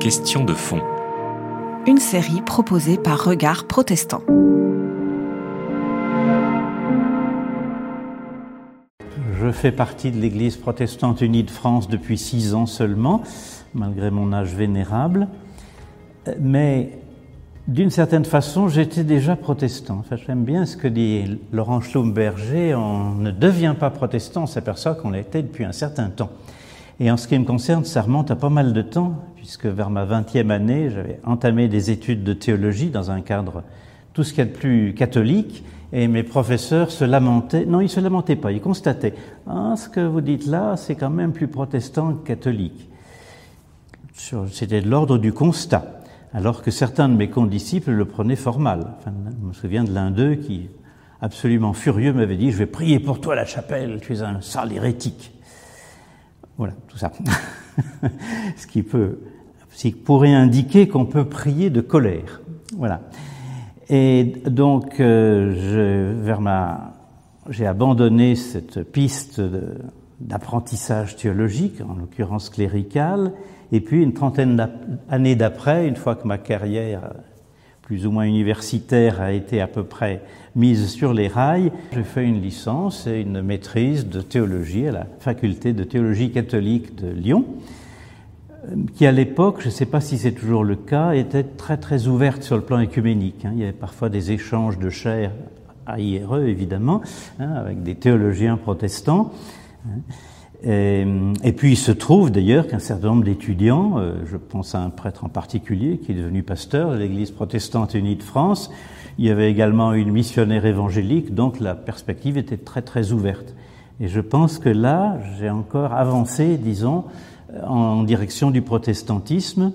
Question de fond. Une série proposée par Regard Protestant. Je fais partie de l'Église protestante unie de France depuis six ans seulement, malgré mon âge vénérable. Mais d'une certaine façon, j'étais déjà protestant. Enfin, J'aime bien ce que dit Laurent Schlumberger, on ne devient pas protestant, on s'aperçoit qu'on l'était depuis un certain temps. Et en ce qui me concerne, ça remonte à pas mal de temps, puisque vers ma vingtième année, j'avais entamé des études de théologie dans un cadre tout ce qu'il y a de plus catholique, et mes professeurs se lamentaient, non, ils se lamentaient pas, ils constataient, ah, ce que vous dites là, c'est quand même plus protestant que catholique. C'était de l'ordre du constat, alors que certains de mes condisciples le prenaient fort mal. Je me souviens de l'un d'eux qui, absolument furieux, m'avait dit, je vais prier pour toi à la chapelle, tu es un sale hérétique. Voilà, tout ça. ce qui peut, qui pourrait indiquer qu'on peut prier de colère. Voilà. Et donc, euh, vers ma, j'ai abandonné cette piste d'apprentissage théologique, en l'occurrence clérical, et puis une trentaine d'années d'après, une fois que ma carrière plus ou moins universitaire a été à peu près mise sur les rails, j'ai fait une licence et une maîtrise de théologie à la faculté de théologie catholique de Lyon, qui à l'époque, je ne sais pas si c'est toujours le cas, était très très ouverte sur le plan écuménique. Hein. Il y avait parfois des échanges de chair à IRE, évidemment, hein, avec des théologiens protestants. Et, et, puis il se trouve d'ailleurs qu'un certain nombre d'étudiants, euh, je pense à un prêtre en particulier qui est devenu pasteur de l'Église protestante unie de France, il y avait également une missionnaire évangélique, donc la perspective était très très ouverte. Et je pense que là, j'ai encore avancé, disons, en direction du protestantisme,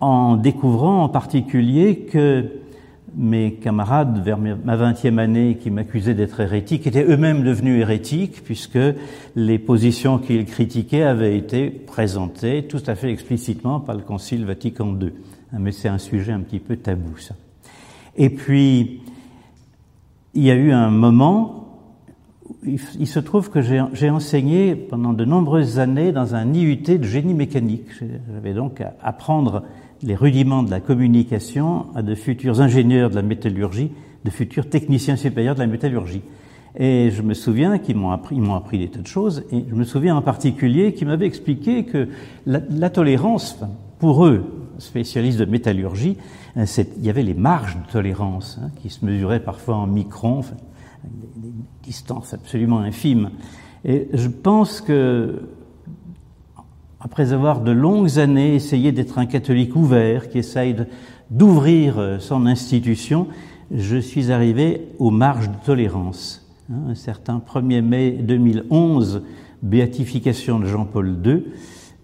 en découvrant en particulier que mes camarades vers ma vingtième année qui m'accusaient d'être hérétique étaient eux-mêmes devenus hérétiques puisque les positions qu'ils critiquaient avaient été présentées tout à fait explicitement par le Concile Vatican II. Mais c'est un sujet un petit peu tabou, ça. Et puis, il y a eu un moment, il se trouve que j'ai enseigné pendant de nombreuses années dans un IUT de génie mécanique. J'avais donc à apprendre les rudiments de la communication à de futurs ingénieurs de la métallurgie, de futurs techniciens supérieurs de la métallurgie. Et je me souviens qu'ils m'ont appris, ils m'ont appris des tas de choses, et je me souviens en particulier qu'ils m'avaient expliqué que la, la tolérance, pour eux, spécialistes de métallurgie, euh, il y avait les marges de tolérance hein, qui se mesuraient parfois en microns, enfin, des, des distances absolument infimes. Et je pense que après avoir de longues années essayé d'être un catholique ouvert, qui essaye d'ouvrir euh, son institution, je suis arrivé aux marges de tolérance. Hein, un certain 1er mai 2011, béatification de Jean-Paul II,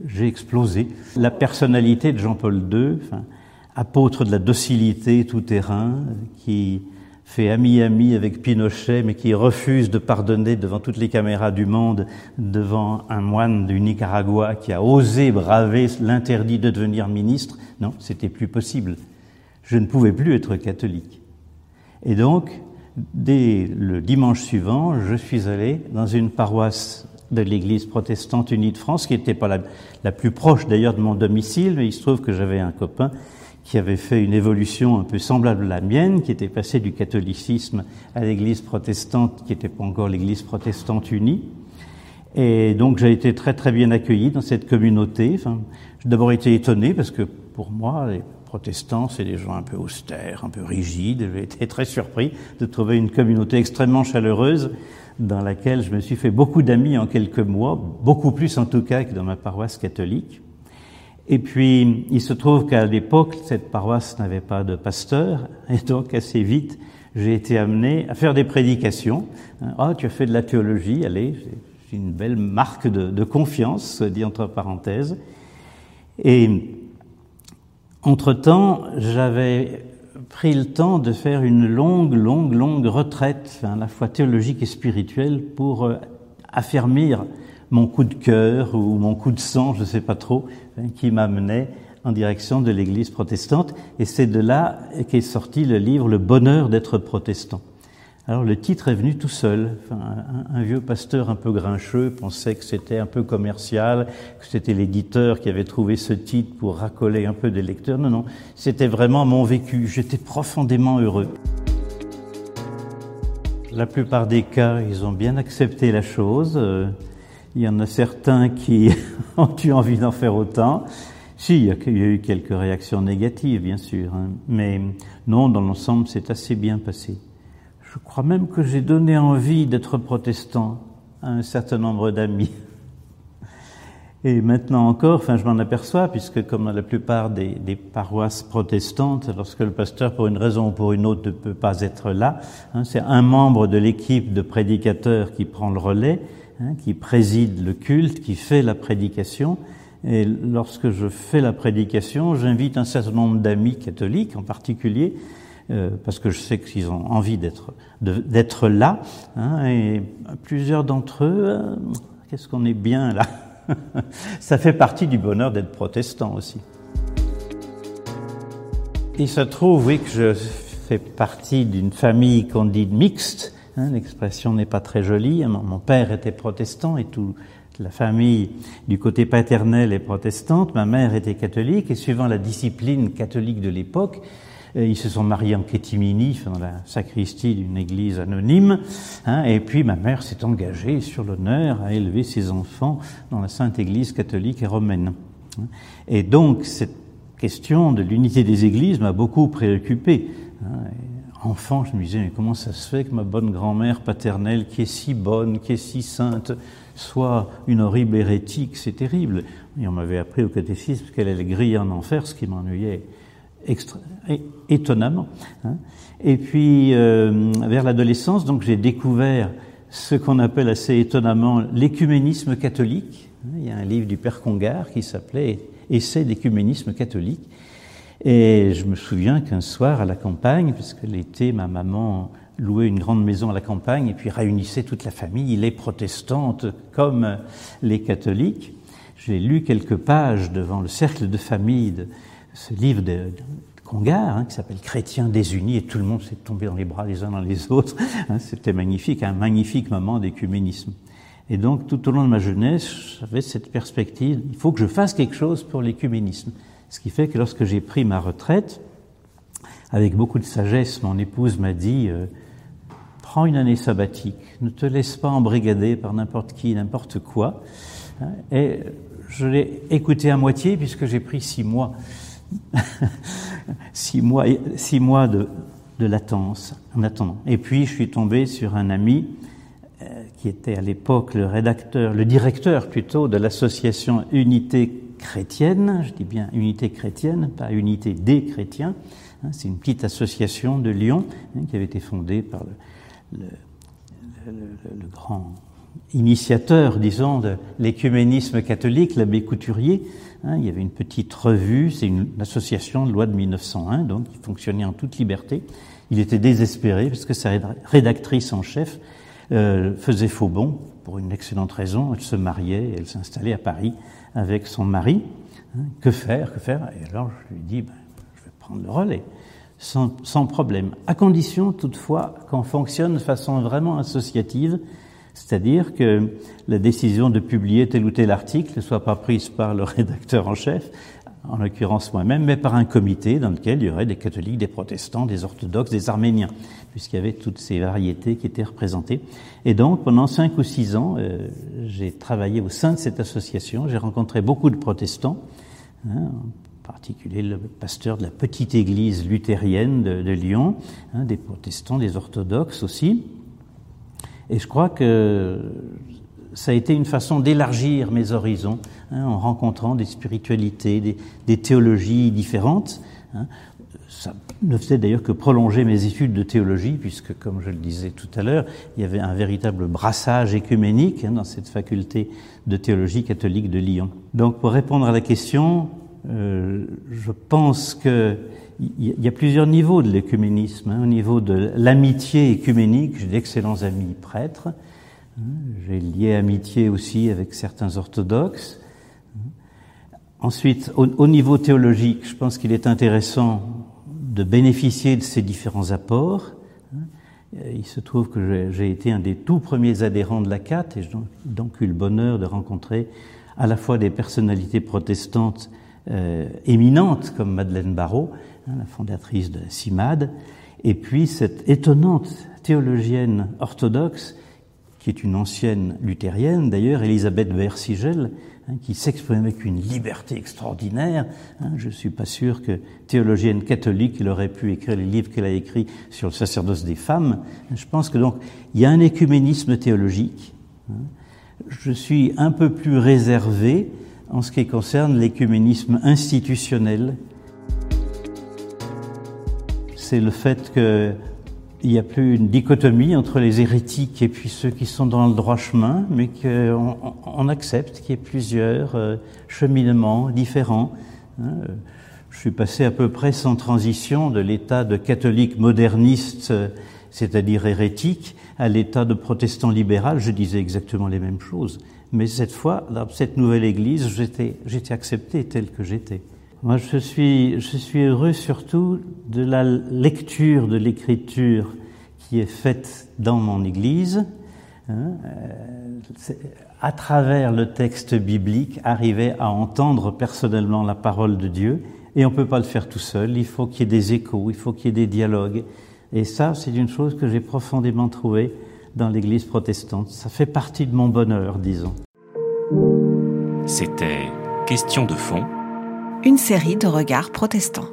j'ai explosé. La personnalité de Jean-Paul II, apôtre de la docilité tout terrain, qui fait ami-ami avec Pinochet, mais qui refuse de pardonner devant toutes les caméras du monde, devant un moine du Nicaragua qui a osé braver l'interdit de devenir ministre. Non, c'était plus possible. Je ne pouvais plus être catholique. Et donc, dès le dimanche suivant, je suis allé dans une paroisse de l'Église protestante unie de France, qui n'était pas la, la, plus proche d'ailleurs de mon domicile, mais il se trouve que j'avais un copain qui avait fait une évolution un peu semblable à la mienne, qui était passé du catholicisme à l'église protestante, qui n'était pas encore l'église protestante unie. Et donc j'ai été très très bien accueilli dans cette communauté. Enfin, j'ai d'abord été étonné parce que pour moi, les protestants, c'est des gens un peu austères, un peu rigides. J'ai été très surpris de trouver une communauté extrêmement chaleureuse dans laquelle je me suis fait beaucoup d'amis en quelques mois, beaucoup plus en tout cas que dans ma paroisse catholique. Et puis, il se trouve qu'à l'époque, cette paroisse n'avait pas de pasteur, et donc assez vite, j'ai été amené à faire des prédications. Ah, tu as fait de la théologie, allez, c'est une belle marque de, de, confiance, dit entre parenthèses. Et entre-temps, j'avais pris le temps de faire une longue, longue, longue retraite, à la fois théologique et spirituelle, pour euh, affermir mon coup de cœur ou mon coup de sang, je ne sais pas trop, hein, qui m'amenait en direction de l'Église protestante. Et c'est de là qu'est sorti le livre Le bonheur d'être protestant. Alors le titre est venu tout seul. un, vieux pasteur un peu grincheux pensait que c'était un peu commercial, que c'était l'éditeur qui avait trouvé ce titre pour racoler un peu des lecteurs. Non, non, c'était vraiment mon vécu. J'étais profondément heureux. La plupart des cas, ils ont bien accepté la chose. Il y en a certains qui ont eu envie d'en faire autant. Si, il y a eu quelques réactions négatives, bien sûr, hein. mais non, dans l'ensemble, c'est assez bien passé. Je crois même que j'ai donné envie d'être protestant à un certain nombre d'amis. Et maintenant encore, enfin, je m'en aperçois, puisque comme dans la plupart des, des, paroisses protestantes, lorsque le pasteur, pour une raison ou pour une autre, ne peut pas être là, hein, c'est un membre de l'équipe de prédicateurs qui prend le relais, hein, qui préside le culte, qui fait la prédication. Et lorsque je fais la prédication, j'invite un certain nombre d'amis catholiques en particulier euh, parce que je sais qu'ils ont envie d'être là. Hein, et plusieurs d'entre eux, euh, qu'est-ce qu'on est bien là? Ça fait partie du bonheur d'être protestant aussi. Il se trouve, oui, que je fais partie d'une famille qu'on dit mixte. Hein, L'expression n'est pas très jolie. Mon père était protestant et tout, la famille du côté paternel est protestante. Ma mère était catholique et suivant la discipline catholique de l'époque, ils se sont mariés en kétimini, dans la sacristie d'une église anonyme. Hein, et puis ma mère s'est engagée sur l'honneur à élever ses enfants dans la Sainte Église catholique et romaine. Hein. Et donc cette question de l'unité des églises m'a beaucoup préoccupé. Hein. Enfant, je me disais, mais comment ça se fait que ma bonne grand-mère paternelle, qui est si bonne, qui est si sainte, soit une horrible hérétique? C'est terrible. Et on m'avait appris au catéchisme qu'elle allait griller en enfer, ce qui m'ennuyait étonnamment. Hein. Et puis, euh, vers l'adolescence, donc j'ai découvert ce qu'on appelle assez étonnamment l'écuménisme catholique. Il y a un livre du Père Congar qui s'appelait Essai d'écuménisme catholique. Et je me souviens qu'un soir à la campagne, puisque l'été, ma maman louait une grande maison à la campagne et puis réunissait toute la famille, les protestantes comme les catholiques. J'ai lu quelques pages devant le cercle de famille de, ce livre de, Congar, hein, qui s'appelle Chrétiens désunis, et tout le monde s'est tombé dans les bras les uns dans les autres. Hein, C'était magnifique, un magnifique moment d'écuménisme. Et donc, tout au long de ma jeunesse, j'avais cette perspective, il faut que je fasse quelque chose pour l'écuménisme. Ce qui fait que lorsque j'ai pris ma retraite, avec beaucoup de sagesse, mon épouse m'a dit, euh, prends une année sabbatique, ne te laisse pas embrigader par n'importe qui, n'importe quoi. Hein, et je l'ai écouté à moitié puisque j'ai pris six mois six mois, de, latence en attendant. Et puis, je suis tombé sur un ami euh, qui était à l'époque le rédacteur, le directeur plutôt de l'association Unité chrétienne. Je dis bien Unité chrétienne, pas Unité des chrétiens. Hein, c'est une petite association de Lyon hein, qui avait été fondée par le, le, grand initiateur, disons, de l'écuménisme catholique, l'abbé Couturier, Hein, il y avait une petite revue, c'est une association de loi de 1901, donc qui fonctionnait en toute liberté. Il était désespéré parce que sa rédactrice en chef euh, faisait faux bon pour une excellente raison. Elle se mariait, elle s'installait à Paris avec son mari. Hein, que faire, que faire? Et alors je lui dis, ben, je vais prendre le relais, sans, sans problème, à condition toutefois qu'on fonctionne de façon vraiment associative c'est-à-dire que la décision de publier tel ou tel article ne soit pas prise par le rédacteur en chef, en l'occurrence moi-même, mais par un comité dans lequel il y aurait des catholiques, des protestants, des orthodoxes, des arméniens, puisqu'il y avait toutes ces variétés qui étaient représentées. Et donc, pendant cinq ou six ans, euh, j'ai travaillé au sein de cette association, j'ai rencontré beaucoup de protestants, hein, en particulier le pasteur de la petite église luthérienne de, de Lyon, hein, des protestants, des orthodoxes aussi, et je crois que ça a été une façon d'élargir mes horizons hein, en rencontrant des spiritualités, des, théologies différentes. Hein. Ça ne faisait d'ailleurs que prolonger mes études de théologie, puisque, comme je le disais tout à l'heure, il y avait un véritable brassage écuménique hein, dans cette faculté de théologie catholique de Lyon. Donc, pour répondre à la question, euh, je pense que il y a plusieurs niveaux de l'écuménisme. Au niveau de l'amitié écuménique, j'ai d'excellents amis prêtres. J'ai lié amitié aussi avec certains orthodoxes. Ensuite, au, niveau théologique, je pense qu'il est intéressant de bénéficier de ces différents apports. Il se trouve que j'ai été un des tout premiers adhérents de la CAT et j'ai donc eu le bonheur de rencontrer à la fois des personnalités protestantes euh, éminentes comme Madeleine Barrault, hein, la fondatrice de CIMAD, et puis cette étonnante théologienne orthodoxe qui est une ancienne luthérienne d'ailleurs, Elisabeth Versigel, hein, qui s'exprime avec une liberté extraordinaire. Hein. je ne suis pas sûr que théologienne catholique, elle aurait pu écrire les livres qu'elle a écrits sur le sacerdoce des femmes. Je pense que donc il y a un écuménisme théologique. Hein. Je suis un peu plus réservé en ce qui concerne l'écuménisme institutionnel. C'est le fait que il n'y a plus une dichotomie entre les hérétiques et puis ceux qui sont dans le droit chemin, mais qu'on on accepte qu'il y ait plusieurs euh, cheminements différents. Hein. Je suis passé à peu près sans transition de l'état de catholique moderniste, c'est-à-dire hérétique, à l'état de protestant libéral. Je disais exactement les mêmes choses. Mais cette fois, dans cette nouvelle église, j'étais accepté tel que j'étais. Moi, je suis, je suis heureux surtout de la lecture de l'écriture qui est faite dans mon Église, hein, euh, à travers le texte biblique, arriver à entendre personnellement la parole de Dieu. Et on ne peut pas le faire tout seul, il faut qu'il y ait des échos, il faut qu'il y ait des dialogues. Et ça, c'est une chose que j'ai profondément trouvée dans l'Église protestante. Ça fait partie de mon bonheur, disons. C'était Question de fond une série de regards protestants.